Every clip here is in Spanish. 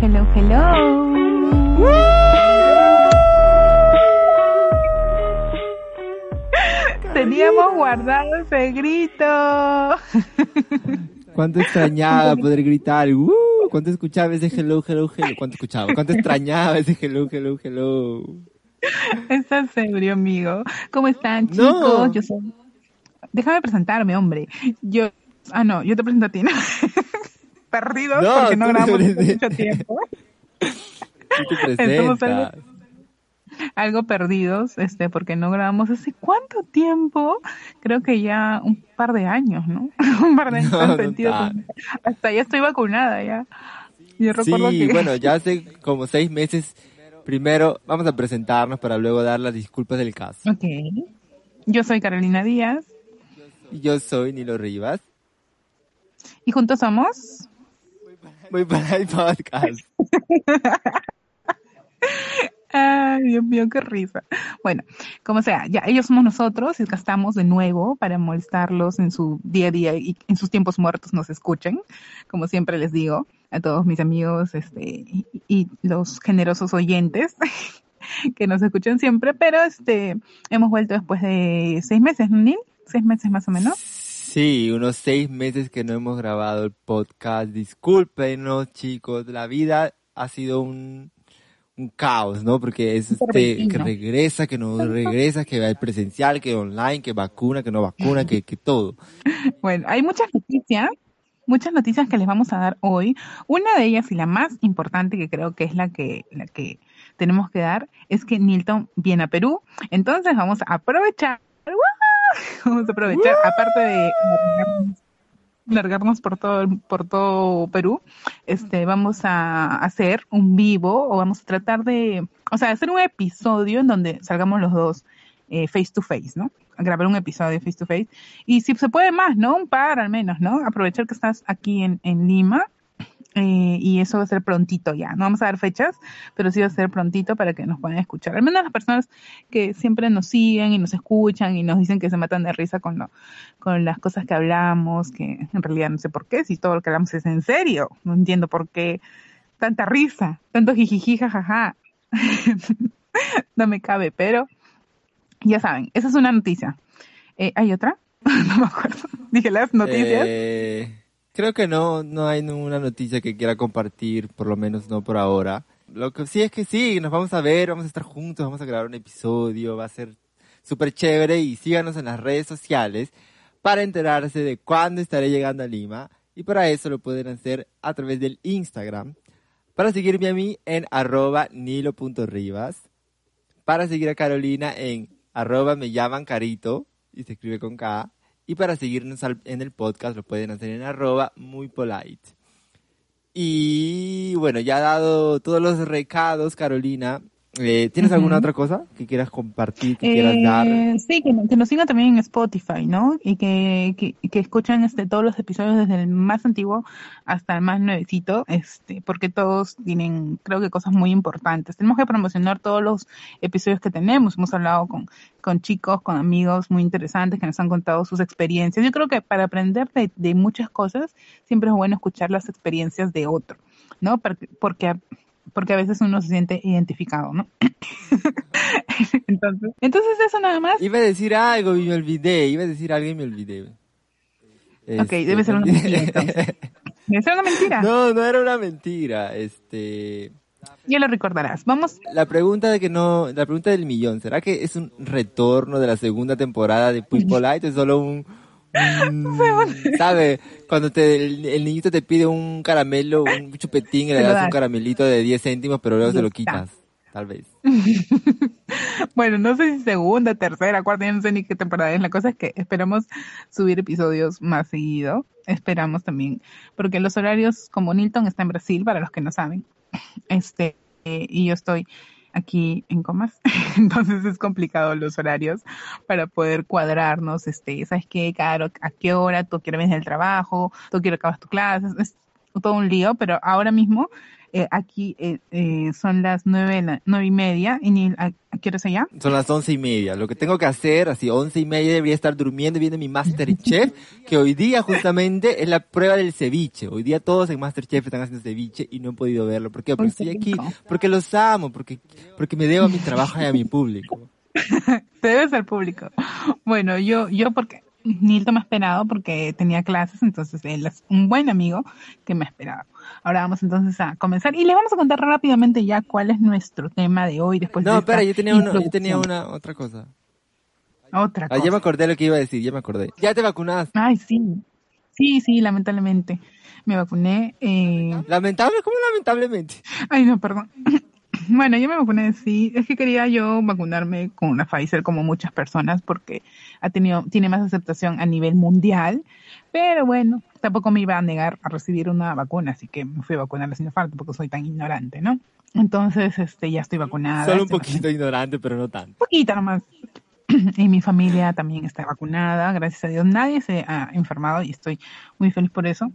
Hello, hello. Teníamos guardado ese grito. ¿Cuánto extrañaba poder gritar? ¡Uh! ¿Cuánto escuchaba ese hello, hello, hello? ¿Cuánto escuchaba? ¿Cuánto extrañaba ese hello, hello, hello? Estás ebrio, amigo. ¿Cómo están, chicos? No. Yo soy... Déjame presentarme, hombre. Yo... Ah, no, yo te presento a ti, ¿no? Perdidos No, porque no grabamos mucho tiempo. Presentas. Algo perdidos, este, porque no grabamos hace cuánto tiempo. Creo que ya un par de años, ¿no? un par de años. No, sentido Hasta ya estoy vacunada, ya. Yo recuerdo Sí, que... bueno, ya hace como seis meses. Primero vamos a presentarnos para luego dar las disculpas del caso. Ok. Yo soy Carolina Díaz Y yo soy Nilo Rivas. y juntos somos... Voy para el podcast. Ay, Dios mío, qué risa. Bueno, como sea, ya ellos somos nosotros y acá estamos de nuevo para molestarlos en su día a día y en sus tiempos muertos nos escuchen, como siempre les digo a todos mis amigos este y, y los generosos oyentes que nos escuchan siempre, pero este hemos vuelto después de seis meses, ¿no, Neil? Seis meses más o menos. Sí, unos seis meses que no hemos grabado el podcast. Discúlpenos, chicos. La vida ha sido un, un caos, ¿no? Porque es este, que regresa, que no regresa, que va el presencial, que online, que vacuna, que no vacuna, que, que todo. Bueno, hay muchas noticias, muchas noticias que les vamos a dar hoy. Una de ellas y la más importante que creo que es la que, la que tenemos que dar es que Nilton viene a Perú. Entonces vamos a aprovechar, ¡guau! vamos a aprovechar, aparte de largarnos, por todo, por todo Perú, este, vamos a hacer un vivo o vamos a tratar de, o sea, hacer un episodio en donde salgamos los dos eh, face to face, ¿no? Grabar un episodio face to face y si se puede más, ¿no? Un par al menos, ¿no? Aprovechar que estás aquí en Lima. Eh, y eso va a ser prontito ya. No vamos a dar fechas, pero sí va a ser prontito para que nos puedan escuchar. Al menos las personas que siempre nos siguen y nos escuchan y nos dicen que se matan de risa con, lo, con las cosas que hablamos, que en realidad no sé por qué, si todo lo que hablamos es en serio. No entiendo por qué tanta risa, tanto jijiji, jajaja. no me cabe, pero ya saben, esa es una noticia. Eh, ¿Hay otra? no me acuerdo. Dije las noticias. Eh, creo que no, no hay ninguna noticia que quiera compartir, por lo menos no por ahora. Lo que sí es que sí, nos vamos a ver, vamos a estar juntos, vamos a grabar un episodio, va a ser súper chévere y síganos en las redes sociales para enterarse de cuándo estaré llegando a Lima y para eso lo pueden hacer a través del Instagram. Para seguirme a mí en arroba nilo.rivas. Para seguir a Carolina en arroba me llaman carito y se escribe con K. Y para seguirnos en el podcast lo pueden hacer en arroba muy polite. Y bueno, ya dado todos los recados, Carolina, eh, ¿tienes alguna otra cosa que quieras compartir, que quieras dar? Eh, sí, que, que nos sigan también en Spotify, ¿no? Y que, que, que escuchen este, todos los episodios desde el más antiguo hasta el más nuevecito, este, porque todos tienen, creo que cosas muy importantes. Tenemos que promocionar todos los episodios que tenemos. Hemos hablado con, con chicos, con amigos muy interesantes que nos han contado sus experiencias. Yo creo que para aprender de, de muchas cosas siempre es bueno escuchar las experiencias de otro, ¿no? Porque, porque porque a veces uno se siente identificado, ¿no? entonces, entonces eso nada más. Iba a decir algo y me olvidé, iba a decir algo y me olvidé. Ok, debe ser una mentira, entonces. Debe ser una mentira. No, no era una mentira. Este, Ya lo recordarás. Vamos. la pregunta de que no, la pregunta del millón, ¿será que es un retorno de la segunda temporada de Muy Polite o es solo un, ¿sabe? Cuando te, el, el niñito te pide un caramelo, un chupetín y le das un caramelito de 10 céntimos, pero luego se lo quitas. tal vez. bueno, no sé si segunda, tercera, cuarta, ya no sé ni qué temporada es. La cosa es que esperamos subir episodios más seguido. Esperamos también, porque los horarios, como Nilton está en Brasil, para los que no saben, este, y yo estoy aquí en Comas, entonces es complicado los horarios para poder cuadrarnos, este, ¿sabes qué, Caro? ¿A qué hora tú quieres venir del trabajo? ¿Tú quieres acabar tu clase? Es todo un lío, pero ahora mismo eh, aquí eh, eh, son las nueve, nueve y media. ¿Y a, qué hora es allá? Son las once y media. Lo que tengo que hacer, así once y media, debería estar durmiendo viendo mi Masterchef, que hoy día justamente es la prueba del ceviche. Hoy día todos en Masterchef están haciendo ceviche y no he podido verlo. ¿Por qué? Porque estoy aquí, porque los amo, porque, porque me debo a mi trabajo y a mi público. Te debes al público. Bueno, yo, yo porque Nilton me ha esperado porque tenía clases, entonces él es un buen amigo que me ha esperado. Ahora vamos entonces a comenzar y les vamos a contar rápidamente ya cuál es nuestro tema de hoy después no, de espera, yo tenía, yo tenía una otra cosa. Otra cosa. Ah, ya me acordé lo que iba a decir, ya me acordé. ¿Ya te vacunaste? Ay, sí. Sí, sí, lamentablemente. Me vacuné. Eh... ¿Lamentable? ¿Cómo lamentablemente? Ay, no, perdón. Bueno, yo me vacuné, sí. Es que quería yo vacunarme con una Pfizer como muchas personas porque ha tenido, tiene más aceptación a nivel mundial. Pero bueno, tampoco me iba a negar a recibir una vacuna, así que me fui a vacunar sin falta porque soy tan ignorante, ¿no? Entonces, este, ya estoy vacunada. Solo un poquito ignorante, pero no tanto. Poquita nomás. y mi familia también está vacunada, gracias a Dios. Nadie se ha enfermado y estoy muy feliz por eso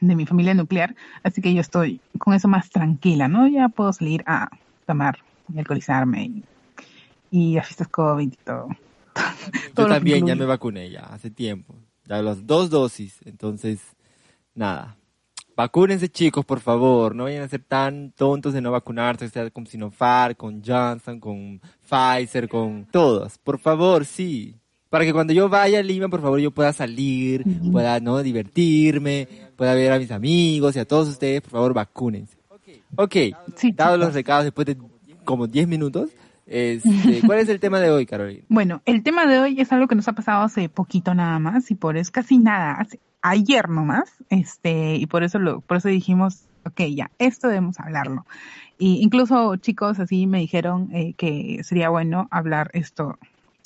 de mi familia nuclear, así que yo estoy con eso más tranquila, ¿no? Ya puedo salir a tomar y alcoholizarme y, y a fiestas COVID y todo. Yo también ya me vacuné ya hace tiempo, ya las dos dosis, entonces nada. Vacúnense chicos, por favor, no vayan a ser tan tontos de no vacunarse, sea con Sinopharm, con Johnson, con Pfizer, con todos. Por favor, sí, para que cuando yo vaya a Lima, por favor, yo pueda salir, pueda no divertirme, pueda ver a mis amigos y a todos ustedes, por favor, vacúnense. Ok, dados los recados después de como 10 minutos, este, ¿cuál es el tema de hoy, Carolina? Bueno, el tema de hoy es algo que nos ha pasado hace poquito nada más y por eso casi nada, hace, ayer nomás, este, y por eso lo, por eso dijimos, ok, ya, esto debemos hablarlo. Y incluso chicos así me dijeron eh, que sería bueno hablar esto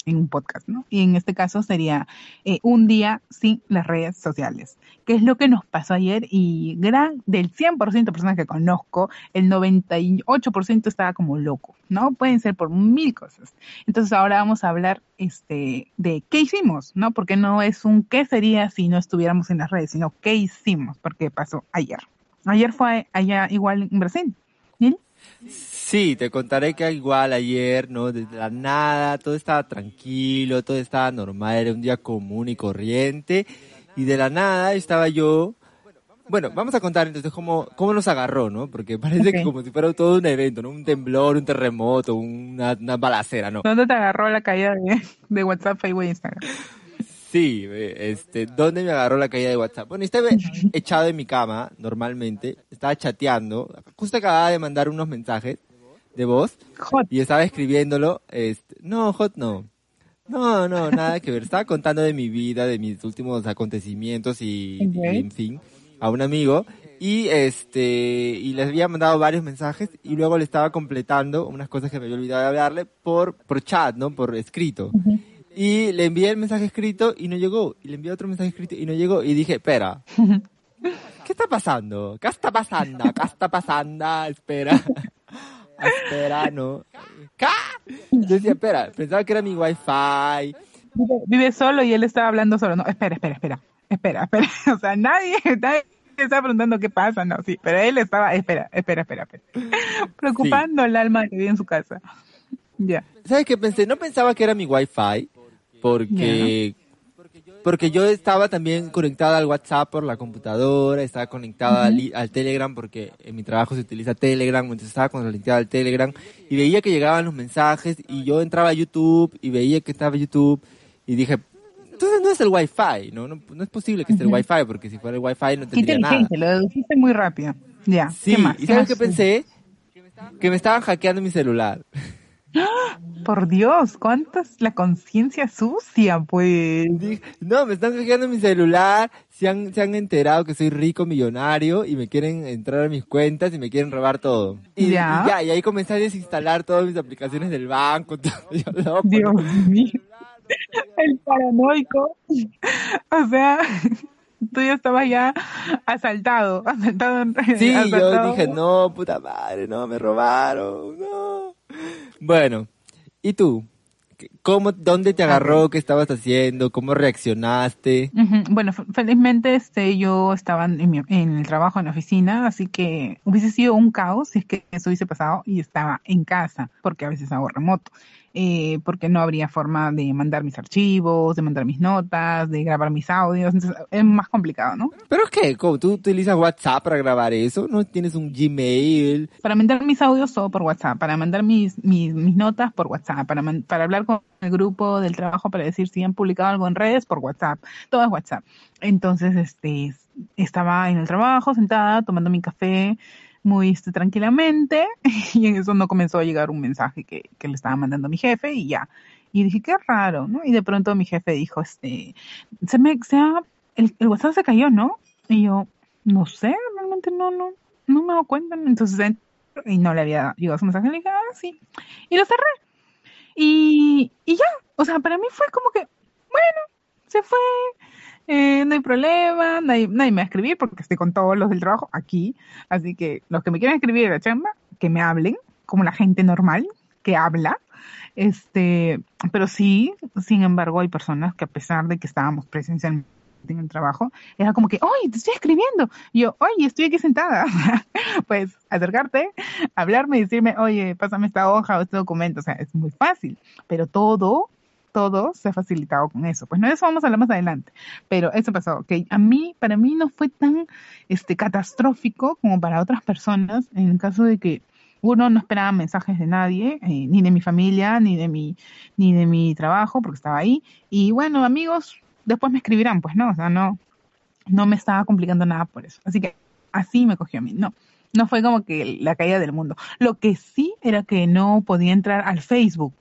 en un podcast, ¿no? Y en este caso sería eh, un día sin las redes sociales, que es lo que nos pasó ayer y gran, del 100% de personas que conozco, el 98% estaba como loco, ¿no? Pueden ser por mil cosas. Entonces ahora vamos a hablar este, de qué hicimos, ¿no? Porque no es un qué sería si no estuviéramos en las redes, sino qué hicimos, porque pasó ayer. Ayer fue allá igual en Brasil. ¿Nil? Sí, te contaré que igual ayer, ¿no? Desde la nada, todo estaba tranquilo, todo estaba normal, era un día común y corriente. Y de la nada estaba yo. Bueno, vamos a contar entonces cómo, cómo nos agarró, ¿no? Porque parece que como si fuera todo un evento, ¿no? Un temblor, un terremoto, una, una balacera, ¿no? ¿Dónde te agarró la caída de, de WhatsApp, Facebook e Instagram? Sí, este, ¿dónde me agarró la caída de WhatsApp? Bueno, estaba echado en mi cama, normalmente, estaba chateando, justo acababa de mandar unos mensajes de voz y estaba escribiéndolo, este, no, hot no. No, no, nada que ver. Estaba contando de mi vida, de mis últimos acontecimientos y, en fin, a un amigo y este y les había mandado varios mensajes y luego le estaba completando unas cosas que me había olvidado de hablarle por por chat, ¿no? Por escrito. Y le envié el mensaje escrito y no llegó. Y le envié otro mensaje escrito y no llegó. Y dije, espera, ¿qué está pasando? ¿Qué está pasando? ¿Qué está pasando? Espera. espera, no. ¿Qué? Yo decía, espera, pensaba que era mi wifi. Vive, solo y él estaba hablando solo. No, espera, espera, espera. Espera, espera. O sea, nadie, nadie estaba preguntando qué pasa, no, sí. Pero él estaba, espera, espera, espera, espera. Preocupando el alma que vive en su casa. Ya. ¿Sabes qué pensé? No pensaba que era mi wifi porque porque yo estaba también conectada al WhatsApp por la computadora, estaba conectada al, Telegram porque en mi trabajo se utiliza Telegram, entonces estaba conectada al Telegram y veía que llegaban los mensajes y yo entraba a YouTube y veía que estaba YouTube y dije, entonces no es el Wi-Fi, ¿no? No, es posible que esté el Wi-Fi porque si fuera el Wi-Fi no tendría nada. lo deduciste muy rápido. Ya. Sí, ¿y sabes qué pensé? Que me estaban hackeando mi celular. Por Dios, ¿cuántas la conciencia sucia, pues? No, me están fijando en mi celular, se han, se han enterado que soy rico, millonario, y me quieren entrar a mis cuentas y me quieren robar todo. Y ya, y, ya, y ahí comencé a desinstalar todas mis aplicaciones del banco. Todo, Dios mío. El paranoico. O sea, tú ya estabas ya asaltado, asaltado. Sí, yo dije, no, puta madre, no, me robaron, no. Bueno, ¿y tú? ¿Cómo, dónde te agarró? ¿Qué estabas haciendo? ¿Cómo reaccionaste? Bueno, felizmente este, yo estaba en, en, el trabajo, en la oficina, así que hubiese sido un caos si es que eso hubiese pasado y estaba en casa, porque a veces hago remoto eh, porque no habría forma de mandar mis archivos, de mandar mis notas, de grabar mis audios, entonces es más complicado, ¿no? ¿Pero qué? ¿Cómo? ¿Tú utilizas WhatsApp para grabar eso? ¿No tienes un Gmail? Para mandar mis audios todo por WhatsApp, para mandar mis, mis, mis notas por WhatsApp, para, para hablar con el grupo del trabajo para decir si han publicado algo en redes por WhatsApp, todo es WhatsApp. Entonces, este, estaba en el trabajo sentada tomando mi café, muy este, tranquilamente y en eso no comenzó a llegar un mensaje que, que le estaba mandando mi jefe y ya. Y dije, qué raro, ¿no? Y de pronto mi jefe dijo, este, se me, se ha, el, el WhatsApp se cayó, ¿no? Y yo, no sé, realmente no, no, no me doy cuenta. Entonces, y no le había llegado su mensaje, le dije, ah, sí. Y lo cerré. Y, y ya, o sea, para mí fue como que, bueno, se fue, eh, no hay problema, nadie, nadie, me va a escribir porque estoy con todos los del trabajo aquí. Así que los que me quieran escribir en la chamba, que me hablen, como la gente normal que habla. Este, pero sí, sin embargo, hay personas que a pesar de que estábamos presencialmente en el trabajo, era como que, oye, te estoy escribiendo. Y yo, oye, estoy aquí sentada. pues acercarte, hablarme y decirme, oye, pásame esta hoja o este documento. O sea, es muy fácil. Pero todo todo se ha facilitado con eso. Pues no eso vamos a hablar más adelante, pero eso pasó, que a mí, para mí no fue tan este catastrófico como para otras personas en el caso de que uno no esperaba mensajes de nadie, eh, ni de mi familia, ni de mi, ni de mi trabajo, porque estaba ahí. Y bueno, amigos, después me escribirán, pues no, o sea, no, no me estaba complicando nada por eso. Así que así me cogió a mí, no. No fue como que la caída del mundo. Lo que sí era que no podía entrar al Facebook.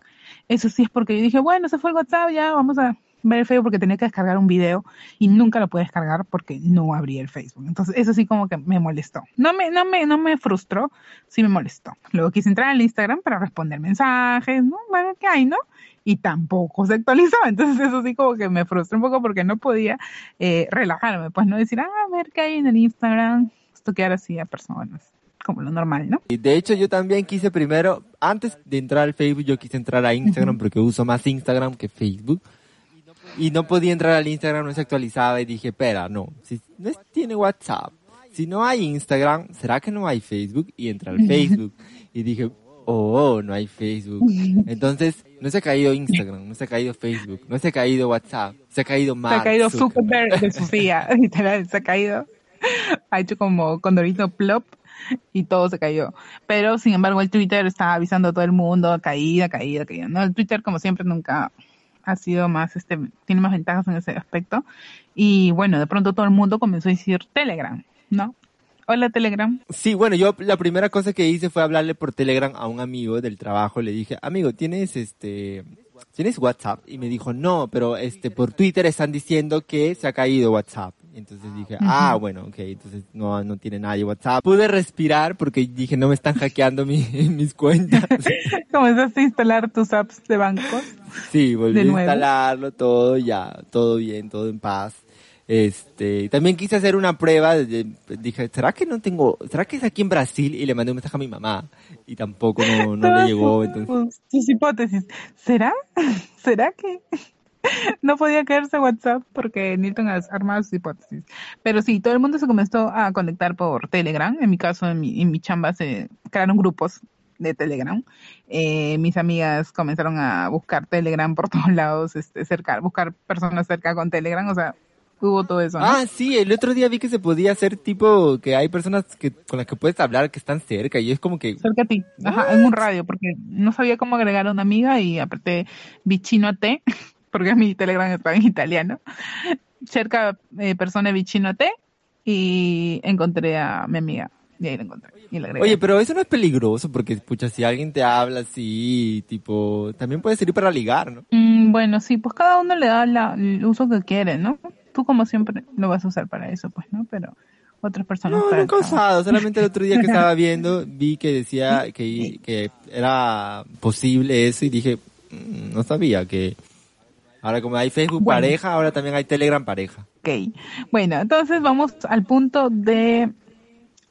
Eso sí es porque yo dije, bueno, se fue el WhatsApp, ya vamos a ver el Facebook porque tenía que descargar un video y nunca lo pude descargar porque no abría el Facebook. Entonces, eso sí como que me molestó. No me, no me, no me frustró, sí me molestó. Luego quise entrar al Instagram para responder mensajes, ¿no? Bueno, ¿qué hay, no? Y tampoco se actualizó. Entonces, eso sí como que me frustró un poco porque no podía eh, relajarme. Pues no decir, ah, a ver qué hay en el Instagram, estoquear así a personas como lo normal, ¿no? Y de hecho yo también quise primero, antes de entrar al Facebook, yo quise entrar a Instagram porque uso más Instagram que Facebook. Y no podía entrar al Instagram, no se actualizaba y dije, espera, no, si no tiene WhatsApp, si no hay Instagram, ¿será que no hay Facebook? Y entra al Facebook. Y dije, oh, no hay Facebook. Entonces, no se ha caído Instagram, no se ha caído Facebook, no se ha caído WhatsApp, se ha caído más. Se ha caído Zuckerberg de Sofía, literal, se ha caído. Ha hecho como condorito plop y todo se cayó. Pero, sin embargo, el Twitter estaba avisando a todo el mundo, caída, caída, caída. ¿no? El Twitter, como siempre, nunca ha sido más, este, tiene más ventajas en ese aspecto. Y bueno, de pronto todo el mundo comenzó a decir Telegram, ¿no? Hola Telegram. Sí, bueno, yo la primera cosa que hice fue hablarle por Telegram a un amigo del trabajo. Le dije, amigo, ¿tienes este, tienes WhatsApp? Y me dijo, no, pero este, por Twitter están diciendo que se ha caído WhatsApp. Entonces dije, ah, bueno, ok, entonces no, no tiene nadie WhatsApp. Pude respirar porque dije, no me están hackeando mi, mis cuentas. ¿Comenzaste a instalar tus apps de bancos? Sí, volví a instalarlo todo, ya, todo bien, todo en paz. Este, también quise hacer una prueba, dije, ¿será que no tengo, será que es aquí en Brasil? Y le mandé un mensaje a mi mamá y tampoco no, no le llegó. Entonces... Tus hipótesis, ¿será? ¿Será que? no podía caerse WhatsApp porque Newton armado sus hipótesis. Pero sí, todo el mundo se comenzó a conectar por Telegram. En mi caso, en mi, en mi chamba se crearon grupos de Telegram. Eh, mis amigas comenzaron a buscar Telegram por todos lados, este, cerca, buscar personas cerca con Telegram, o sea, hubo todo eso. Ah, sí, el otro día vi que se podía hacer tipo que hay personas que con las que puedes hablar que están cerca y es como que... Cerca a ti, ajá, en un radio, porque no sabía cómo agregar a una amiga y apreté bichino a T porque mi Telegram está en italiano. Cerca eh, persona vicino te y encontré a mi amiga. Y ahí lo encontré. Y agregué. Oye, pero eso no es peligroso porque, pucha, si alguien te habla así, tipo, también puede servir para ligar, ¿no? Mm, bueno, sí, pues cada uno le da la- el uso que quiere, ¿no? Tú como siempre lo vas a usar para eso, pues, ¿no? Pero otras personas No, nunca usado. Solamente el otro día que estaba viendo, vi que decía que, que era posible eso y dije, "Mm, no sabía que ahora como hay Facebook Bueno. pareja, ahora también hay Telegram pareja. Ok. Bueno, entonces vamos al punto de,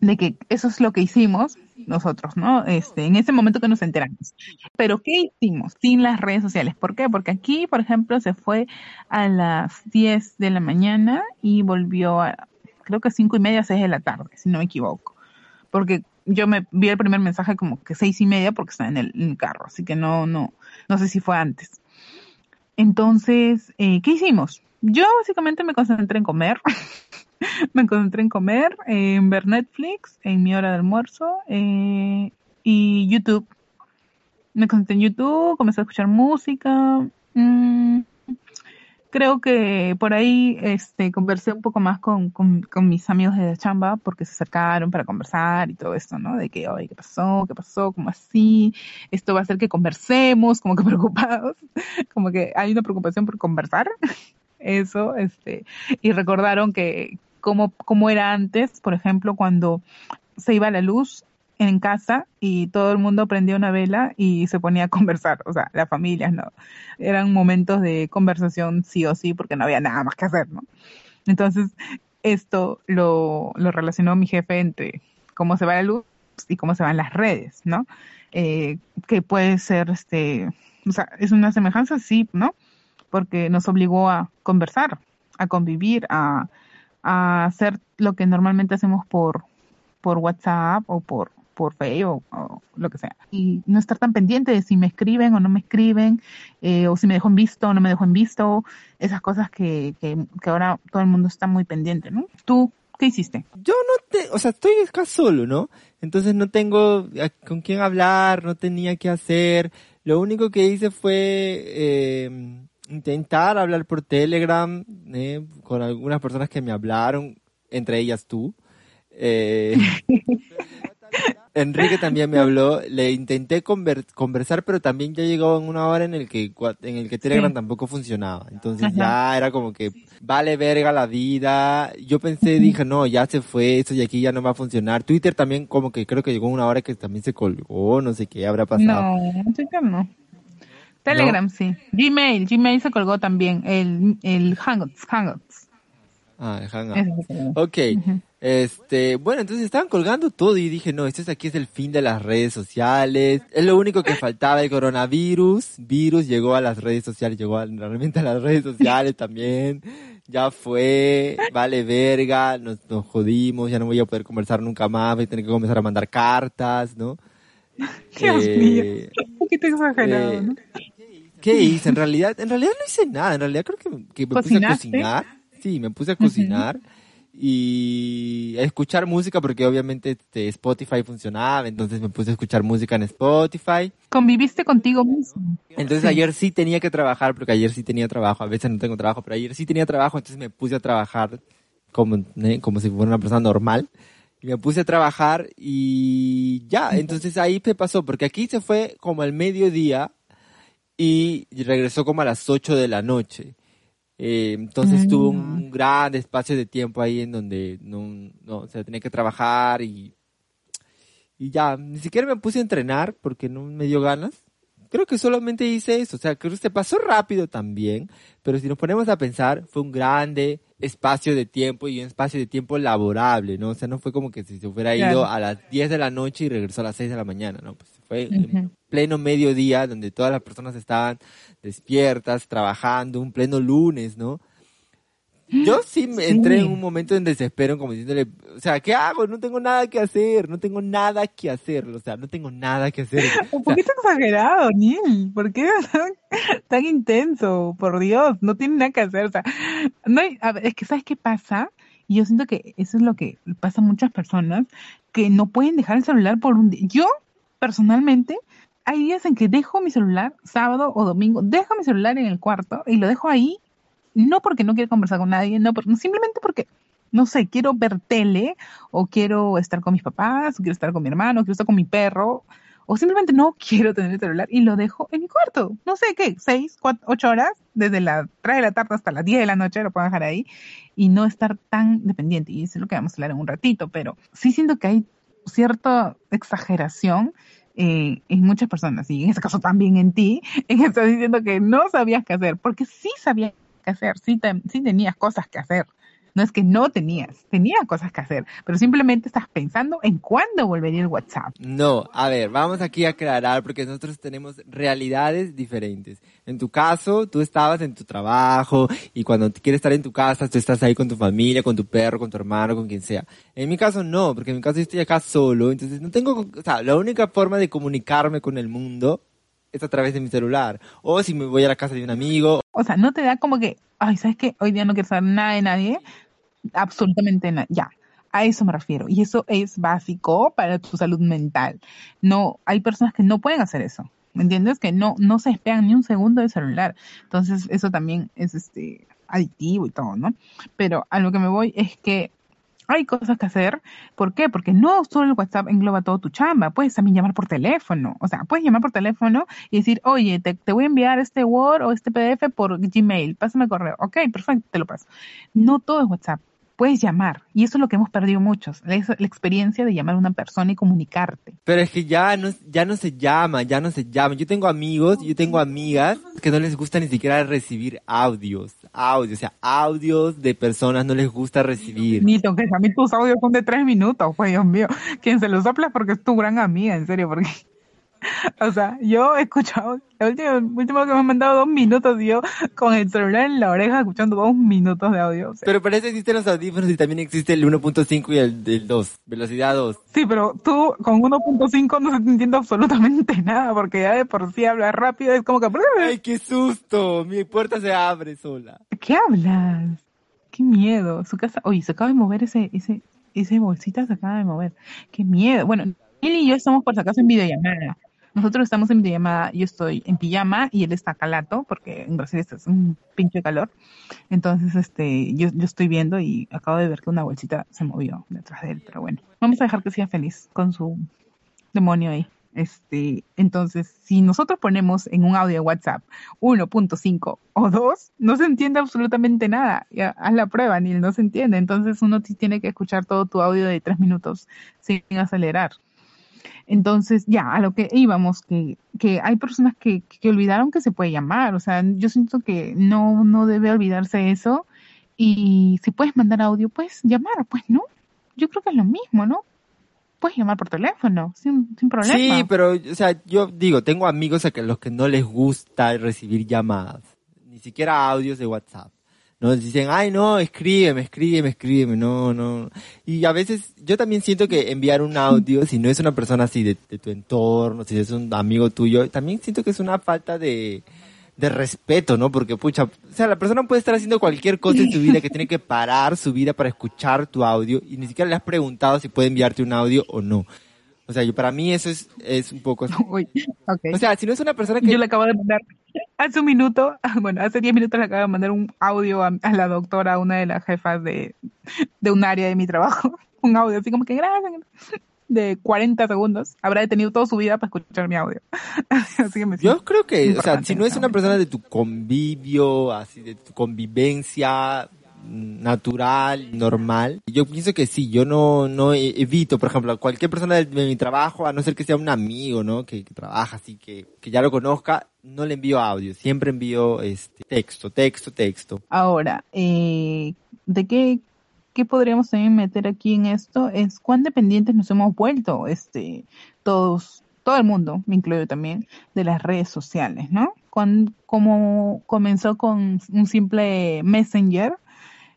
de que eso es lo que hicimos nosotros, ¿no? Este, en ese momento que nos enteramos. Pero ¿qué hicimos sin las redes sociales? ¿Por qué? Porque aquí, por ejemplo, se fue a las 10 de la mañana y volvió a, creo que cinco y media, 6 de la tarde, si no me equivoco. Porque yo me vi el primer mensaje como que seis y media porque estaba en el, en el carro, así que no, no, no sé si fue antes. Entonces, eh, ¿qué hicimos? Yo básicamente me concentré en comer. me concentré en comer, en ver Netflix, en mi hora de almuerzo eh, y YouTube. Me concentré en YouTube, comencé a escuchar música. mm, creo que por ahí este, conversé un poco más con, con, mis amigos de la chamba porque se acercaron para conversar y todo esto, ¿no? De que, oye, ¿qué pasó? ¿Qué pasó? ¿Cómo así? Esto va a hacer que conversemos, como que preocupados, como que hay una preocupación por conversar. Eso, este, y recordaron que cómo, cómo era antes, por ejemplo, cuando se iba la luz en casa y todo el mundo prendía una vela y se ponía a conversar, o sea, las familias, ¿no? Eran momentos de conversación sí o sí porque no había nada más que hacer, ¿no? Entonces, esto lo, lo relacionó mi jefe entre cómo se va la luz y cómo se van las redes, ¿no? Eh, que puede ser, este, o sea, es una semejanza, sí, ¿no? Porque nos obligó a conversar, a convivir, a, a hacer lo que normalmente hacemos por, por WhatsApp o por, por Facebook o, lo que sea. Y no estar tan pendiente de si me escriben o no me escriben, eh, o si me dejo en visto o no me dejo en visto, esas cosas que, que, que ahora todo el mundo está muy pendiente, ¿no? ¿Tú qué hiciste? Yo no te, o sea, estoy acá solo, ¿no? Entonces no tengo con quién hablar, no tenía qué hacer. Lo único que hice fue eh, intentar hablar por Telegram eh, con algunas personas que me hablaron, entre ellas tú. Eh, Enrique también me habló, le intenté conver- conversar, pero también ya llegó en una hora en el que en el que Telegram Sí. tampoco funcionaba. Entonces Ajá. ya era como que vale verga la vida. Yo pensé, dije, no, ya se fue, eso y aquí ya no va a funcionar. Twitter también como que creo que llegó una hora que también se colgó, no sé qué habrá pasado. No, Twitter no. Telegram sí. Gmail, Gmail se colgó también. El, el Hangouts, Hangouts. Ah, el Hangout. Ese se colgó. Este, bueno, entonces estaban colgando todo y dije, no, esto es aquí es el fin de las redes sociales, es lo único que faltaba, el coronavirus, virus llegó a las redes sociales, llegó a- realmente a las redes sociales también, ya fue, vale verga, nos, nos jodimos, ya no voy a poder conversar nunca más, voy a tener que comenzar a mandar cartas, ¿no? Dios Eh, mío. Un poquito exagerado, eh, ¿no? ¿Qué hice? En realidad, en realidad no hice nada. En realidad creo que, que me puse a cocinar. Sí, me puse a cocinar y a escuchar música porque obviamente este, Spotify funcionaba, entonces me puse a escuchar música en Spotify. Conviviste contigo mismo. Entonces ayer sí tenía que trabajar porque ayer sí tenía trabajo. A veces no tengo trabajo, pero ayer sí tenía trabajo, entonces me puse a trabajar como, ¿eh? como si fuera una persona normal. Y me puse a trabajar y ya, entonces ahí me pasó, porque aquí se fue como al mediodía y regresó como a las 8 de la noche. Eh, entonces tuvo un gran espacio de tiempo ahí en donde no, no, o sea, tenía que trabajar y, y ya, ni siquiera me puse a entrenar porque no me dio ganas. Creo que solamente hice eso, o sea, creo que se pasó rápido también, pero si nos ponemos a pensar, fue un grande espacio de tiempo y un espacio de tiempo laborable, ¿no? O sea, no fue como que si se hubiera ido Claro. a las 10 de la noche y regresó a las 6 de la mañana, ¿no? Pues fue en pleno mediodía donde todas las personas estaban despiertas, trabajando, un pleno lunes, ¿no? Yo sí me Sí. entré en un momento en desespero, como diciéndole, o sea, ¿qué hago? No tengo nada que hacer, no tengo nada que hacer, o sea, no tengo nada que hacer. Un O sea, poquito exagerado, Neil. ¿Por qué tan, tan intenso? Por Dios, no tiene nada que hacer. O sea, no hay, a ver, es que ¿sabes qué pasa? Y yo siento que eso es lo que pasa a muchas personas, que no pueden dejar el celular por un día. Yo, personalmente, hay días en que dejo mi celular, sábado o domingo, dejo mi celular en el cuarto y lo dejo ahí, no porque no quiera conversar con nadie, no, por- simplemente porque no sé, quiero ver tele o quiero estar con mis papás, o quiero estar con mi hermano, quiero estar con mi perro, o simplemente no quiero tener el celular y lo dejo en mi cuarto. No sé qué, seis, cuatro, ocho horas, desde las tres de la tarde hasta las diez de la noche lo puedo dejar ahí y no estar tan dependiente. Y eso es lo que vamos a hablar en un ratito, pero sí siento que hay cierta exageración eh, en muchas personas, y en este caso también en ti, en que estás diciendo que no sabías qué hacer, porque sí sabías qué hacer, sí, tenías cosas que hacer. No es que no tenías, tenías cosas que hacer, pero simplemente estás pensando en cuándo volvería el WhatsApp. No, a ver, vamos aquí a aclarar porque nosotros tenemos realidades diferentes. En tu caso, tú estabas en tu trabajo y cuando quieres estar en tu casa, tú estás ahí con tu familia, con tu perro, con tu hermano, con quien sea. En mi caso no, porque en mi caso yo estoy acá solo, entonces no tengo, o sea, la única forma de comunicarme con el mundo es a través de mi celular. O si me voy a la casa de un amigo. O sea, no te da como que, ay, ¿sabes qué? Hoy día no quiero saber nada de nadie. Absolutamente nada. Ya. A eso me refiero. Y eso es básico para tu salud mental. No, hay personas que no pueden hacer eso. ¿Me entiendes? Que no, no se despegan ni un segundo del celular. Entonces, eso también es este adictivo y todo, ¿no? Pero a lo que me voy es que hay cosas que hacer. ¿Por qué? Porque no solo el WhatsApp engloba todo tu chamba, puedes también llamar por teléfono. O sea, puedes llamar por teléfono y decir, oye, te, voy a enviar este Word o este PDF por Gmail, pásame correo. Ok, perfecto, te lo paso. No todo es WhatsApp puedes llamar. Y eso es lo que hemos perdido muchos, la, la, experiencia de llamar a una persona y comunicarte. Pero es que ya no, ya no se llama, ya no se llama. Yo tengo amigos, yo tengo amigas que no les gusta ni siquiera recibir audios, audios, o sea, audios de personas no les gusta recibir. Ni que a mí tus audios son de tres minutos, pues Dios mío. Quien se los sopla porque es tu gran amiga, en serio, porque O sea, yo he escuchado, la última, última que me han mandado dos minutos yo con el celular en la oreja escuchando dos minutos de audio. Pero para eso existen los audífonos y también existe el 1.5 y el, 2, velocidad 2. Sí, pero tú con 1.5 no se te entiende absolutamente nada porque ya de por sí hablas rápido es como que... ¡Ay, qué susto! Mi puerta se abre sola. ¿Qué hablas? Qué miedo. Su casa... Oye, se acaba de mover ese, ese, ese bolsita se acaba de mover. Qué miedo. Bueno, él y yo estamos por si acaso en videollamada. Nosotros estamos en videollamada, yo estoy en pijama y él está calato, porque en Brasil es un pinche calor. Entonces, este, yo, yo estoy viendo y acabo de ver que una bolsita se movió detrás de él, pero bueno, vamos a dejar que sea feliz con su demonio ahí. Este, entonces, si nosotros ponemos en un audio WhatsApp 1.5 o 2, no se entiende absolutamente nada. Ya, haz la prueba, ni no se entiende. Entonces, uno tiene que escuchar todo tu audio de 3 minutos sin acelerar. Entonces, ya, a lo que íbamos, que, que hay personas que, que olvidaron que se puede llamar, o sea, yo siento que no, no debe olvidarse eso, y si puedes mandar audio, puedes llamar, pues no, yo creo que es lo mismo, ¿no? Puedes llamar por teléfono, sin, sin problema. Sí, pero, o sea, yo digo, tengo amigos a los que no les gusta recibir llamadas, ni siquiera audios de WhatsApp. ¿No? Dicen, ay, no, escríbeme, escríbeme, escríbeme, no, no. Y a veces yo también siento que enviar un audio, si no es una persona así de, tu entorno, si es un amigo tuyo, también siento que es una falta de, de respeto, ¿no? Porque, pucha, o sea, la persona puede estar haciendo cualquier cosa en tu vida que tiene que parar su vida para escuchar tu audio y ni siquiera le has preguntado si puede enviarte un audio o no. O sea, yo, para mí eso es, es un poco... O sea, si no es una persona que... Yo le acabo de mandar hace un minuto, bueno, hace 10 minutos le acabo de mandar un audio a, la doctora, una de las jefas de, de un área de mi trabajo. Un audio así como que gracias de 40 segundos. Habrá detenido toda su vida para escuchar mi audio. así que me Yo creo que, o sea, si no es una persona de tu convivio, así de tu convivencia, natural, normal. Yo pienso que sí, yo no, no e-, evito, por ejemplo, a cualquier persona de, mi trabajo, a no ser que sea un amigo, ¿no? Que, trabaja así, que, que ya lo conozca, no le envío audio, siempre envío este texto, texto, texto. Ahora, eh, ¿de qué, qué podríamos también meter aquí en esto? Es cuán dependientes nos hemos vuelto, este, todos, todo el mundo, me incluyo también, de las redes sociales, ¿no? Cuando, como comenzó con un simple messenger,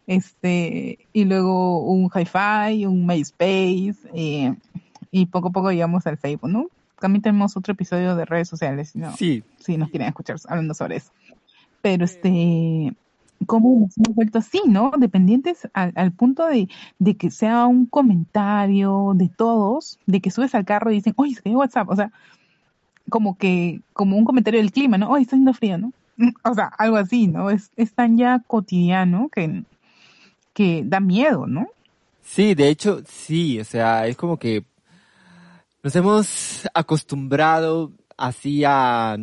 este, y luego un hi-fi, un MySpace, eh, y poco a poco llegamos al Facebook, ¿no? También tenemos otro episodio de redes sociales, ¿no? Sí. Si nos quieren escuchar hablando sobre eso. Pero este, ¿cómo nos hemos vuelto así, no? Dependientes al, punto de, de, que sea un comentario de todos, de que subes al carro y dicen, oye, es que hay WhatsApp, o sea, como que, como un comentario del clima, ¿no? Oye, está haciendo frío, ¿no? O sea, algo así, ¿no? Es, es tan ya cotidiano que que da miedo, ¿no? Sí, de hecho, sí, o sea, es como que nos hemos acostumbrado así a,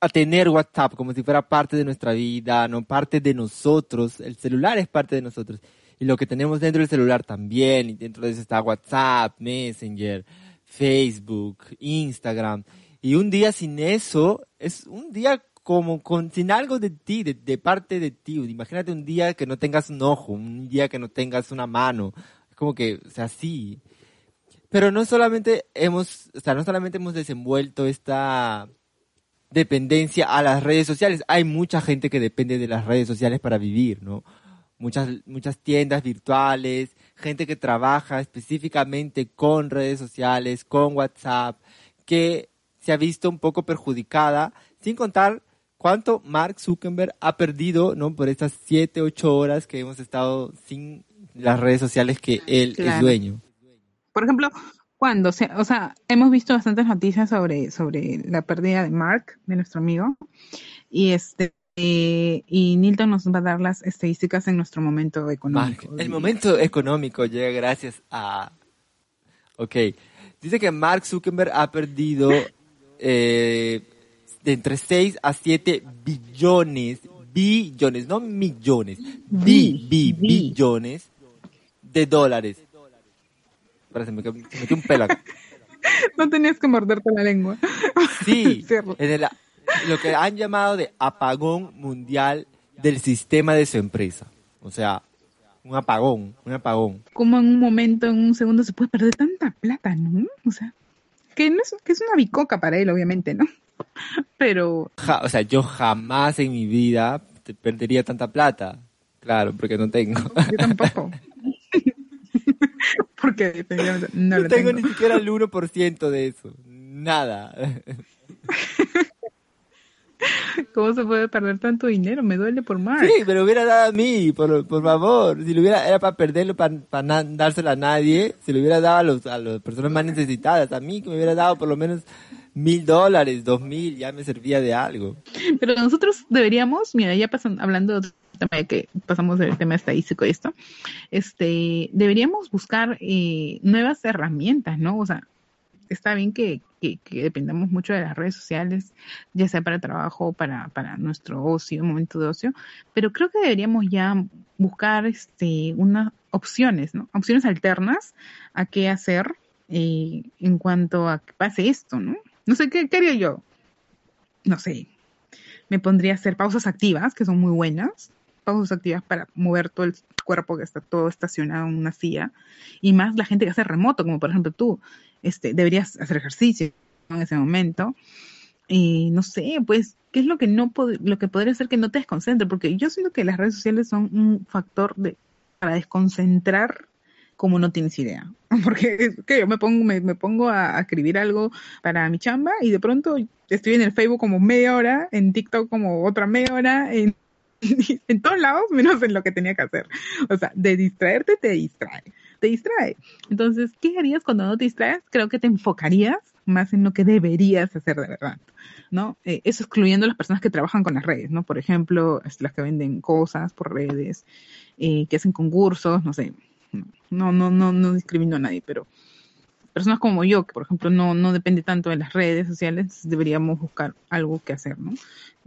a tener WhatsApp como si fuera parte de nuestra vida, no parte de nosotros. El celular es parte de nosotros. Y lo que tenemos dentro del celular también, y dentro de eso está WhatsApp, Messenger, Facebook, Instagram. Y un día sin eso es un día como con, sin algo de ti, de, parte de ti. Imagínate un día que no tengas un ojo, un día que no tengas una mano. Es como que, o sea, sí. Pero no solamente hemos, o sea, no solamente hemos desenvuelto esta dependencia a las redes sociales. Hay mucha gente que depende de las redes sociales para vivir, ¿no? Muchas, muchas tiendas virtuales, gente que trabaja específicamente con redes sociales, con WhatsApp, que se ha visto un poco perjudicada, sin contar cuánto Mark Zuckerberg ha perdido, ¿no? Por estas siete, ocho horas que hemos estado sin las redes sociales que él es dueño. Por ejemplo, cuando, se, o sea, hemos visto bastantes noticias sobre, sobre la pérdida de Mark, de nuestro amigo, y este y Nilton nos va a dar las estadísticas en nuestro momento económico. el momento económico llega gracias a... Ok, dice que Mark Zuckerberg ha perdido eh, de entre 6 a 7 billones, billones, no millones, bi, bi, billones de dólares. Espérate, me, metí un pelo No tenías que morderte la lengua. Sí, en lo que han llamado de apagón mundial del sistema de su empresa. O sea, un apagón, un apagón. Como en un momento, en un segundo, se puede perder tanta plata, ¿no? O sea, que, no es, que es una bicoca para él, obviamente, ¿no? Pero... o sea, yo jamás en mi vida perdería tanta plata. Claro, porque no tengo. Yo tampoco. porque no, no tengo, ni siquiera el 1% de eso. Nada. ¿Cómo se puede perder tanto dinero? Me duele por más. Sí, pero hubiera dado a mí, por, por favor. Si lo hubiera, era para perderlo, para, para dárselo a nadie. Si lo hubiera dado a, los, a las personas más necesitadas, a mí que me hubiera dado por lo menos mil dólares, dos mil, ya me servía de algo. Pero nosotros deberíamos, mira, ya pasan, hablando de que pasamos del tema estadístico y esto, este, deberíamos buscar eh, nuevas herramientas, ¿no? O sea, está bien que, que, dependamos mucho de las redes sociales, ya sea para trabajo, para, para nuestro ocio, momento de ocio, pero creo que deberíamos ya buscar este, unas opciones, ¿no? Opciones alternas a qué hacer eh, en cuanto a que pase esto, ¿no? No sé, ¿qué, ¿qué haría yo? No sé, me pondría a hacer pausas activas, que son muy buenas, pausas activas para mover todo el cuerpo que está todo estacionado en una silla, y más la gente que hace remoto, como por ejemplo tú, este, deberías hacer ejercicio en ese momento. Y no sé, pues, ¿qué es lo que no lo que podría hacer que no te desconcentre? Porque yo siento que las redes sociales son un factor de para desconcentrar como no tienes idea. Porque que yo me pongo, me, pongo a, escribir algo para mi chamba y de pronto estoy en el Facebook como media hora, en TikTok como otra media hora, en, en todos lados menos en lo que tenía que hacer. O sea, de distraerte te distrae te distrae. Entonces, ¿qué harías cuando no te distraes? Creo que te enfocarías más en lo que deberías hacer de verdad, ¿no? Eh, eso excluyendo las personas que trabajan con las redes, ¿no? Por ejemplo, este, las que venden cosas por redes, eh, que hacen concursos, no sé, no, no, no, no discrimino a nadie, pero personas como yo, que por ejemplo no, no depende tanto de las redes sociales, deberíamos buscar algo que hacer, ¿no?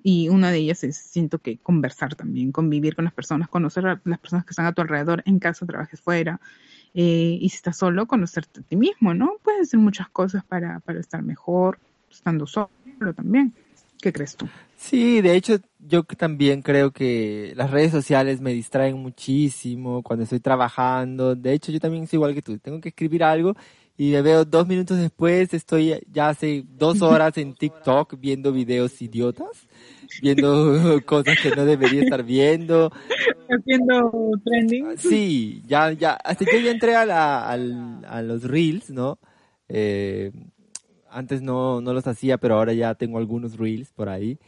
Y una de ellas es, siento que conversar también, convivir con las personas, conocer a las personas que están a tu alrededor en caso trabajes fuera, eh, y si estás solo, conocerte a ti mismo, ¿no? Puedes hacer muchas cosas para, para estar mejor, estando solo también. ¿Qué crees tú? Sí, de hecho, yo también creo que las redes sociales me distraen muchísimo cuando estoy trabajando. De hecho, yo también soy igual que tú. Tengo que escribir algo y me veo dos minutos después, estoy ya hace dos horas en TikTok viendo videos idiotas viendo cosas que no debería estar viendo. Haciendo trending. Sí, ya, ya, hasta que ya entré a, la, a los reels, ¿no? Eh, antes no, no los hacía, pero ahora ya tengo algunos reels por ahí.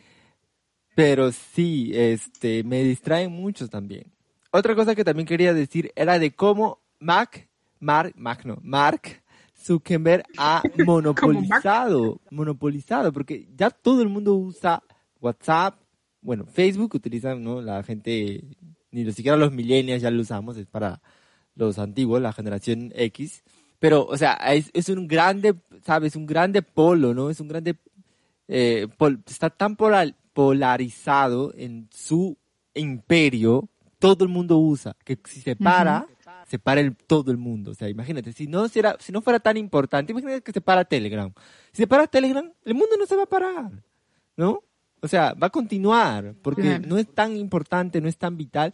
Pero sí, este, me distraen mucho también. Otra cosa que también quería decir era de cómo Mac, Mark, Mac no, Mark Zuckerberg ha monopolizado, monopolizado, porque ya todo el mundo usa WhatsApp, bueno, Facebook utilizan, ¿no? La gente ni siquiera los millennials ya lo usamos, es para los antiguos, la generación X. Pero, o sea, es, es un grande, ¿sabes? Un grande polo, ¿no? Es un grande... eh, pol- está tan polar- polarizado en su imperio, todo el mundo usa, que si se para, se para el, todo el mundo. O sea, imagínate, si no, será, si no fuera tan importante, imagínate que se para Telegram. Si se para Telegram, el mundo no se va a parar, ¿no? O sea, va a continuar, porque no es tan importante, no es tan vital,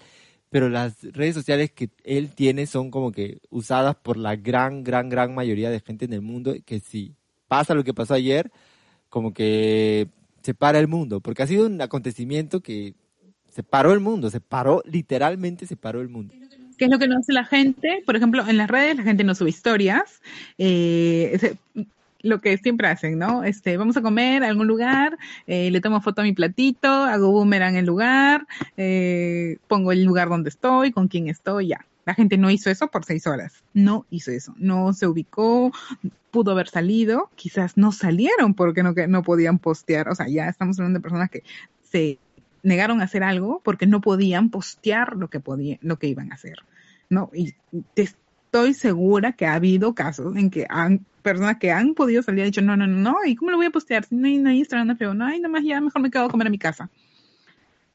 pero las redes sociales que él tiene son como que usadas por la gran, gran, gran mayoría de gente en el mundo, que si pasa lo que pasó ayer, como que se para el mundo, porque ha sido un acontecimiento que se paró el mundo, se paró, literalmente se paró el mundo. ¿Qué es lo que no hace la gente? Por ejemplo, en las redes la gente no sube historias. eh, lo que siempre hacen, ¿no? Este, vamos a comer a algún lugar, eh, le tomo foto a mi platito, hago boomerang el lugar, eh, pongo el lugar donde estoy, con quién estoy, ya. La gente no hizo eso por seis horas. No hizo eso. No se ubicó, pudo haber salido, quizás no salieron porque no, que no podían postear. O sea, ya estamos hablando de personas que se negaron a hacer algo porque no podían postear lo que podían, lo que iban a hacer. ¿no? Y te estoy segura que ha habido casos en que han personas que han podido salir han dicho, no, no, no, no, ¿y cómo lo voy a postear? Si no hay, no hay Instagram, feo, no hay, nada más ya mejor me quedo a comer a mi casa.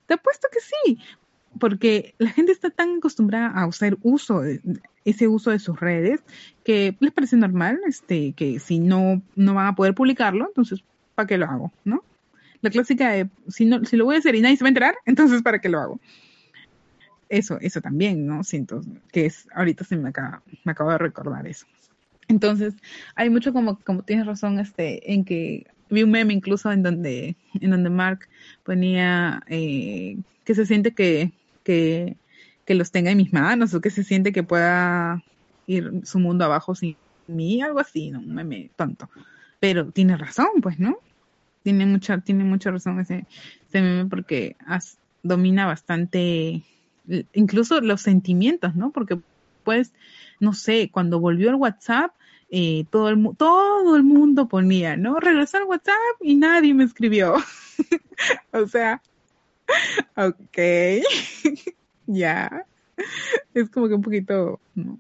Te apuesto que sí, porque la gente está tan acostumbrada a usar uso, ese uso de sus redes, que les parece normal, este, que si no, no van a poder publicarlo, entonces, ¿para qué lo hago? ¿No? La clásica de, si, no, si lo voy a hacer y nadie se va a enterar, entonces, ¿para qué lo hago? Eso, eso también, ¿no? Siento que es, ahorita se me acaba, me acabo de recordar eso. Entonces, hay mucho como, como tienes razón, este, en que vi un meme incluso en donde, en donde Mark ponía eh, que se siente que, que, que los tenga en mis manos o que se siente que pueda ir su mundo abajo sin mí, algo así, ¿no? Un meme tonto. Pero tiene razón, pues, ¿no? Tiene mucha, tiene mucha razón ese, ese meme porque domina bastante, incluso los sentimientos, ¿no? Porque pues, no sé, cuando volvió el WhatsApp, eh, todo, el, todo el mundo ponía, ¿no? Regresó al WhatsApp y nadie me escribió. o sea, ok, ya. Es como que un poquito, no.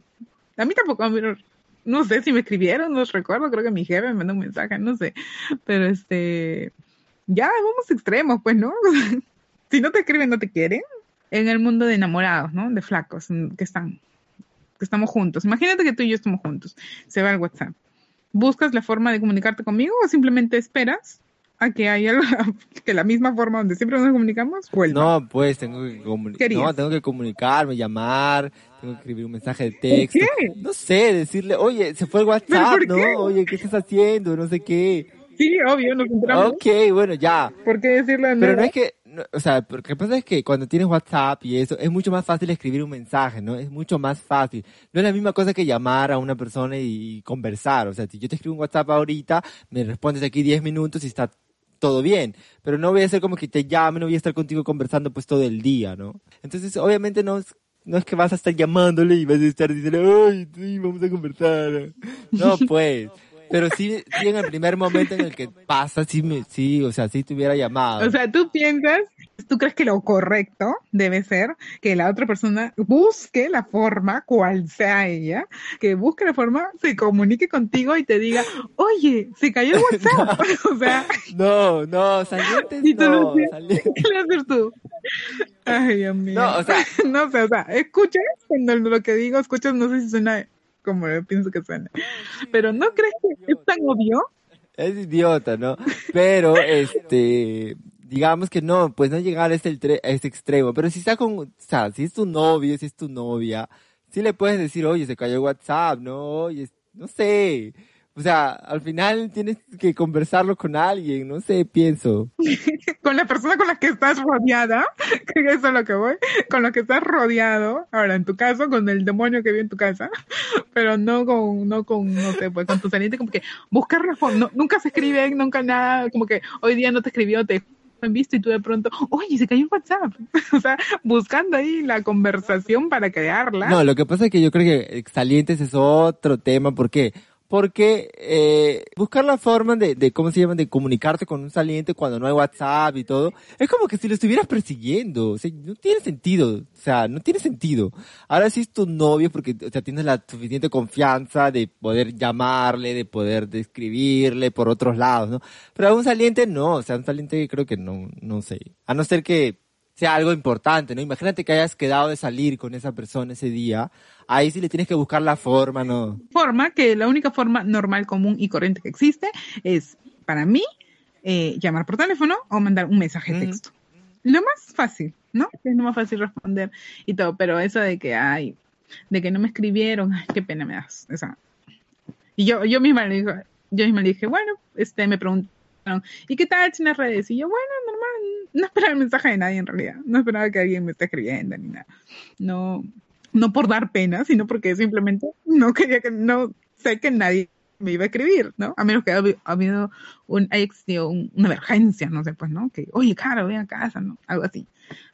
A mí tampoco, a mí no, no sé si me escribieron, no recuerdo, creo que mi jefe me mandó un mensaje, no sé. Pero este, ya, vamos extremos, pues, ¿no? si no te escriben, no te quieren. En el mundo de enamorados, ¿no? De flacos, que están, que estamos juntos. Imagínate que tú y yo estamos juntos. Se va el WhatsApp. ¿Buscas la forma de comunicarte conmigo o simplemente esperas a que haya la, que la misma forma donde siempre nos comunicamos vuelva? No, pues tengo que comunicar, ¿Qué harías? no, tengo que comunicarme, llamar, tengo que escribir un mensaje de texto. qué? No sé, decirle, oye, se fue el WhatsApp, ¿no? qué? Oye, ¿qué estás haciendo? No sé qué. Sí, obvio, nos entramos. Ok, bueno, ya. ¿Por qué decirlo de Pero no es que, no, o sea, lo que pasa es que cuando tienes WhatsApp y eso, es mucho más fácil escribir un mensaje, ¿no? Es mucho más fácil. No es la misma cosa que llamar a una persona y, conversar. O sea, si yo te escribo un WhatsApp ahorita, me respondes aquí 10 minutos y está todo bien. Pero no voy a hacer como que te llame, no voy a estar contigo conversando pues todo el día, ¿no? Entonces, obviamente no es, no es que vas a estar llamándole y vas a estar diciendo, ay, sí, vamos a conversar. No, pues. Pero sí, sí en el primer momento en el que pasa, sí, me, sí, o sea, sí te hubiera llamado. O sea, tú piensas, tú crees que lo correcto debe ser que la otra persona busque la forma, cual sea ella, que busque la forma, se comunique contigo y te diga, oye, se cayó el WhatsApp. o sea, No, no, salientes Y tú no, salientes. ¿qué le haces tú? Ay, Dios mío. No, o sea- no o sea, escuchas cuando lo que digo, escuchas, no sé si suena como yo pienso que suena. Pero ¿no crees que es tan obvio? Es idiota, ¿no? Pero, este, digamos que no, pues no llegar a ese, tre- a ese extremo. Pero si está con, o sea, si es tu novio, si es tu novia, sí le puedes decir, oye, se cayó WhatsApp, ¿no? Oye, no sé. O sea, al final tienes que conversarlo con alguien, no sé, pienso. con la persona con la que estás rodeada, que eso es lo que voy, con lo que estás rodeado, ahora en tu caso, con el demonio que vive en tu casa, pero no con, no con, no sé, pues con tu saliente, como que buscar la no- nunca se escriben, nunca nada, como que hoy día no te escribió, te han visto y tú de pronto, oye, se cayó en WhatsApp, o sea, buscando ahí la conversación para crearla. No, lo que pasa es que yo creo que salientes es otro tema, ¿por qué? Porque eh, buscar la forma de, de, ¿cómo se llama?, de comunicarte con un saliente cuando no hay WhatsApp y todo, es como que si lo estuvieras persiguiendo, o sea, no tiene sentido, o sea, no tiene sentido. Ahora sí es tu novio porque, o sea, tienes la suficiente confianza de poder llamarle, de poder describirle por otros lados, ¿no? Pero a un saliente no, o sea, un saliente creo que no, no sé. A no ser que sea algo importante, ¿no? Imagínate que hayas quedado de salir con esa persona ese día, ahí sí le tienes que buscar la forma, ¿no? Forma, que la única forma normal, común y corriente que existe es, para mí, eh, llamar por teléfono o mandar un mensaje de texto. Lo más fácil, ¿no? Es lo más fácil responder y todo, pero eso de que, ay, de que no me escribieron, ay, qué pena me das. O sea, y yo, yo misma le dije, yo misma le dije, bueno, este, me preguntaron, ¿y qué tal en las redes? Y yo, bueno, normal, no esperaba el mensaje de nadie en realidad, no esperaba que alguien me esté escribiendo ni nada. No, no por dar pena, sino porque simplemente no quería que, no sé que nadie me iba a escribir, ¿no? A menos que haya habido un, existido una emergencia, no sé, pues, ¿no? Que, oye, cara, ven a casa, ¿no? Algo así.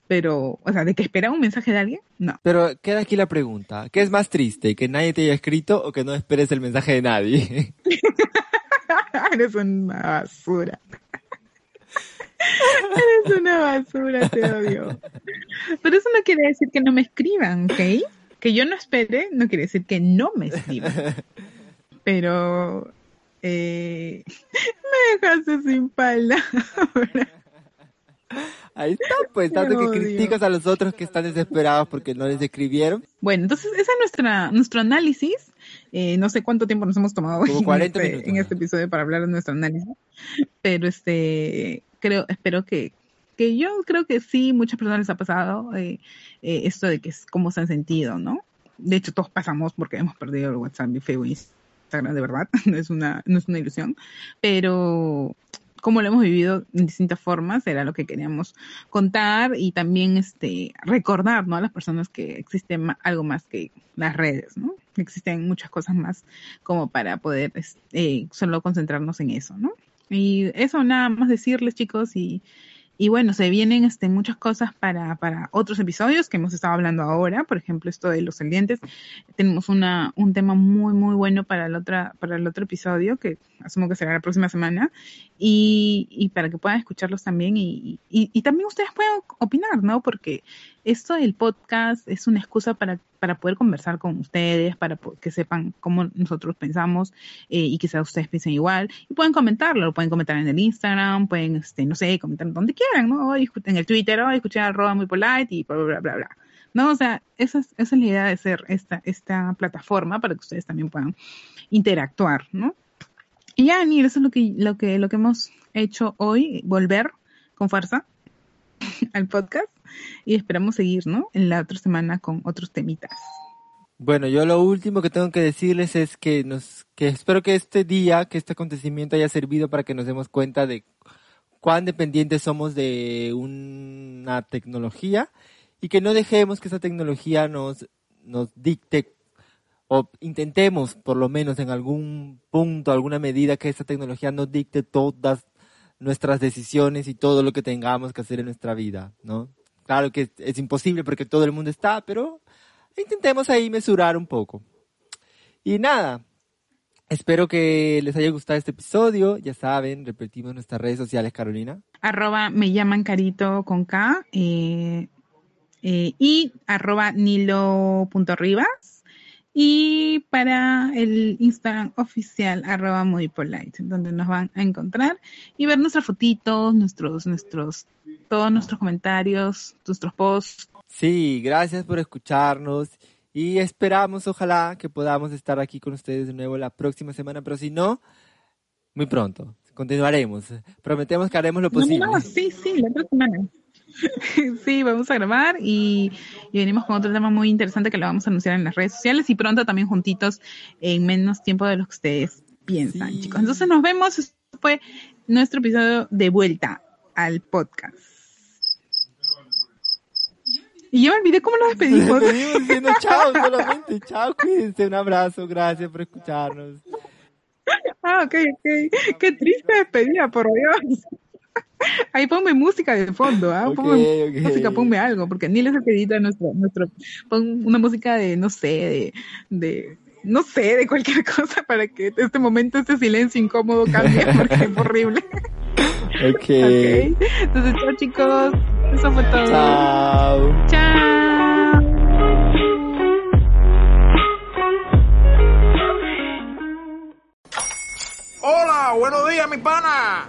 Pero, o sea, de que esperaba un mensaje de alguien, no. Pero queda aquí la pregunta, ¿qué es más triste? ¿Que nadie te haya escrito o que no esperes el mensaje de nadie? Eres una basura. Eres una basura, te odio. Pero eso no quiere decir que no me escriban, ¿ok? Que yo no espere no quiere decir que no me escriban. Pero eh, me dejaste sin palabras. Ahí está, pues, tanto que criticas a los otros que están desesperados porque no les escribieron. Bueno, entonces ese es nuestra, nuestro análisis. Eh, no sé cuánto tiempo nos hemos tomado Como en, 40 este, minutos. en este episodio para hablar de nuestro análisis. Pero este, creo, espero que, que yo creo que sí, muchas personas les ha pasado eh, eh, esto de que es cómo se han sentido, ¿no? De hecho, todos pasamos porque hemos perdido el WhatsApp y Facebook Instagram, de verdad, no es una, no es una ilusión. Pero cómo lo hemos vivido en distintas formas, era lo que queríamos contar y también este recordar ¿no? a las personas que existe algo más que las redes, ¿no? Existen muchas cosas más como para poder eh, solo concentrarnos en eso, ¿no? Y eso nada más decirles chicos y, y bueno, se vienen este, muchas cosas para, para otros episodios que hemos estado hablando ahora, por ejemplo, esto de los salientes. Tenemos una, un tema muy, muy bueno para el, otra, para el otro episodio, que asumo que será la próxima semana, y, y para que puedan escucharlos también y, y, y también ustedes puedan opinar, ¿no? Porque esto del podcast es una excusa para, para poder conversar con ustedes, para que sepan cómo nosotros pensamos eh, y quizás ustedes piensen igual. Y pueden comentarlo, lo pueden comentar en el Instagram, pueden, este, no sé, comentar donde quieran, ¿no? En el Twitter, hoy escuché arroba muy polite y bla, bla, bla, bla. ¿No? O sea, esa es, esa es la idea de ser esta, esta plataforma para que ustedes también puedan interactuar, ¿no? Y ya, Nir, eso es lo que, lo que, lo que hemos hecho hoy, volver con fuerza al podcast y esperamos seguir, ¿no? En la otra semana con otros temitas. Bueno, yo lo último que tengo que decirles es que nos, que espero que este día, que este acontecimiento haya servido para que nos demos cuenta de cuán dependientes somos de una tecnología y que no dejemos que esa tecnología nos, nos dicte o intentemos por lo menos en algún punto, alguna medida que esa tecnología nos dicte todas nuestras decisiones y todo lo que tengamos que hacer en nuestra vida, ¿no? Claro que es, imposible porque todo el mundo está, pero intentemos ahí mesurar un poco. Y nada, espero que les haya gustado este episodio. Ya saben, repetimos nuestras redes sociales, Carolina. Arroba me llaman carito con K eh, eh, y arroba nilo.rivas. Y para el Instagram oficial, arroba muy polite, donde nos van a encontrar y ver nuestras fotitos, nuestros, nuestros, todos nuestros comentarios, nuestros posts. Sí, gracias por escucharnos y esperamos, ojalá, que podamos estar aquí con ustedes de nuevo la próxima semana, pero si no, muy pronto. Continuaremos. Prometemos que haremos lo posible. No, no, sí, sí, la otra semana. sí, vamos a grabar y, y venimos con otro tema muy interesante que lo vamos a anunciar en las redes sociales y pronto también juntitos en menos tiempo de lo que ustedes piensan, Sí. chicos. Entonces nos vemos. Este fue nuestro episodio de vuelta al podcast. Y yo me olvidé cómo nos despedimos. Seguimos diciendo chao solamente. Chao, cuídense. Un abrazo. Gracias por escucharnos. ah, ok, ok. Qué triste despedida, por Dios. Ahí ponme música de fondo, ¿ah? Ok, Ponme música, ponme algo, porque ni les he pedido a nuestro, nuestro, pon una música de, no sé, de, de, no sé, de cualquier cosa para que este momento, este silencio incómodo cambie, porque es horrible. Ok. ok. Entonces, chao chicos. Eso fue todo. Chao. Chao. Hola, buenos días, mi pana.